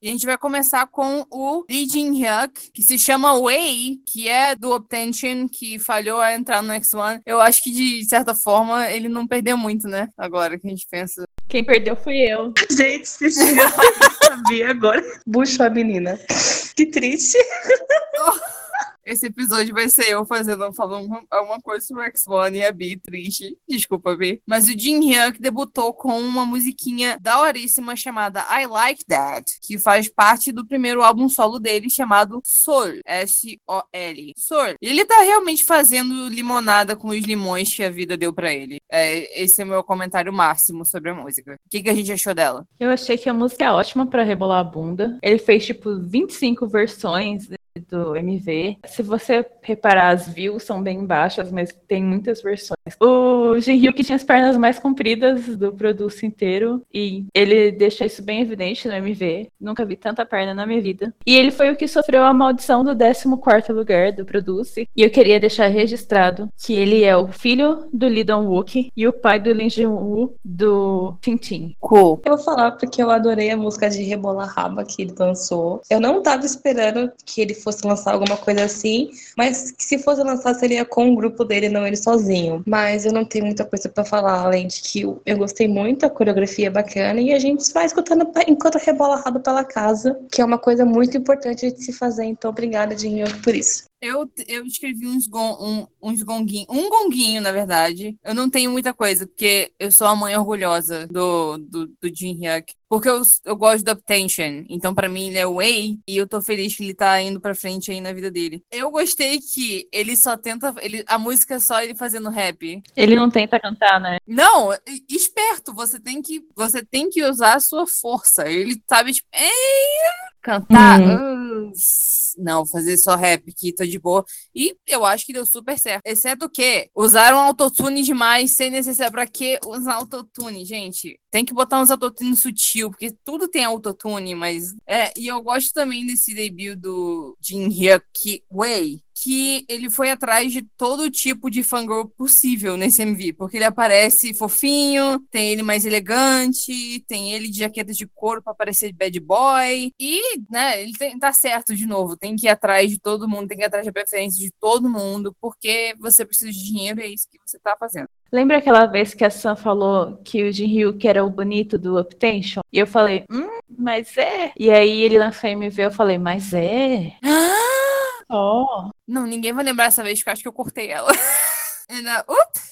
E a gente vai começar com o Lee Jin Hyuk, que se chama Wei, que é do Obtention, que falhou a entrar no X1. Eu acho que, de certa forma, ele não perdeu muito, né? Agora que a gente pensa. Quem perdeu fui eu. Gente, se sabia agora. Buchou a menina. Que triste. Esse episódio vai ser eu fazendo, falando alguma coisa sobre o X1 e a Bi, triste. Desculpa, Bi. Mas o Jin Hyuk debutou com uma musiquinha daoríssima chamada I Like That, que faz parte do primeiro álbum solo dele chamado Soul. S-O-L. E ele tá realmente fazendo limonada com os limões que a vida deu para ele. É, esse é o meu comentário máximo sobre a música. O que, que a gente achou dela? Eu achei que a música é ótima para rebolar a bunda. Ele fez, tipo, 25 versões do MV. Se você reparar, as views são bem baixas, mas tem muitas versões. O Jinryu que tinha as pernas mais compridas do produto inteiro e ele deixa isso bem evidente no MV. Nunca vi tanta perna na minha vida. E ele foi o que sofreu a maldição do 14º lugar do Produce. E eu queria deixar registrado que ele é o filho do Lee Dong-wook e o pai do Lin Jin-woo do Tintin. Cool. Eu vou falar porque eu adorei a música de Rebola Raba que ele lançou. Eu não tava esperando que ele fosse lançar alguma coisa assim, mas que se fosse lançar seria com o grupo dele, não ele sozinho. Mas eu não tenho muita coisa para falar, além de que eu, gostei muito, a coreografia é bacana e a gente vai escutando enquanto rebola rabo pela casa, que é uma coisa muito importante de se fazer. Então, obrigada, Dinho, por isso. Eu, eu escrevi uns, gon, um, uns gonguinhos, um gonguinho, na verdade. Eu não tenho muita coisa, porque eu sou a mãe orgulhosa do, do, do Jin Hyuk. Porque eu, eu gosto do Uptension. Então, para mim, ele é o Wei. E eu tô feliz que ele tá indo pra frente aí na vida dele. Eu gostei que ele só tenta. Ele, a música é só ele fazendo rap. Ele não tenta cantar, né? Não, esperto. Você tem que, você tem que usar a sua força. Ele sabe, tipo, cantar. Hum. Não, fazer só rap que tô de boa. E eu acho que deu super certo. Exceto que usaram autotune demais sem necessidade. Pra que usar autotune, gente? Tem que botar uns autotune sutil, porque tudo tem autotune, mas. É, e eu gosto também desse debut do Jin Hyuk Wei, que ele foi atrás de todo tipo de fangirl possível nesse MV, porque ele aparece fofinho, tem ele mais elegante, tem ele de jaqueta de couro para parecer bad boy, e, né, ele tem, tá certo de novo, tem que ir atrás de todo mundo, tem que ir atrás da preferência de todo mundo, porque você precisa de dinheiro e é isso que você tá fazendo. Lembra aquela vez que a Sam falou que o Jin que era o bonito do Uptension? E eu falei, hum, mas é. E aí ele lançou MV, eu falei, mas é. Oh. Não, ninguém vai lembrar essa vez, porque eu acho que eu cortei ela.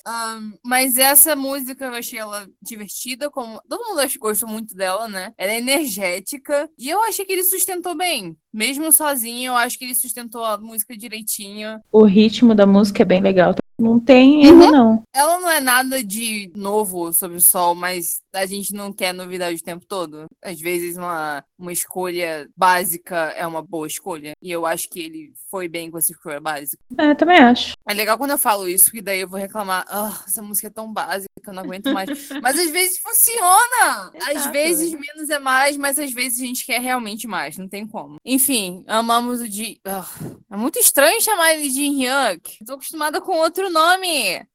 Um, mas essa música eu achei ela divertida, como todo mundo gostou muito dela, né? Ela é energética e eu achei que ele sustentou bem. Mesmo sozinho, eu acho que ele sustentou a música direitinho. O ritmo da música é bem legal não tem erro, uhum. não. Ela não é nada de novo sobre o sol, mas a gente não quer novidade o tempo todo. Às vezes, uma, uma escolha básica é uma boa escolha. E eu acho que ele foi bem com essa escolha básica. É, também acho. É legal quando eu falo isso, que daí eu vou reclamar. Oh, essa música é tão básica, eu não aguento mais. mas às vezes funciona! Exato, às vezes menos é mais, mas às vezes a gente quer realmente mais. Não tem como. Enfim, amamos o de. Oh, é muito estranho chamar ele de Hyuk. Tô acostumada com outro nome.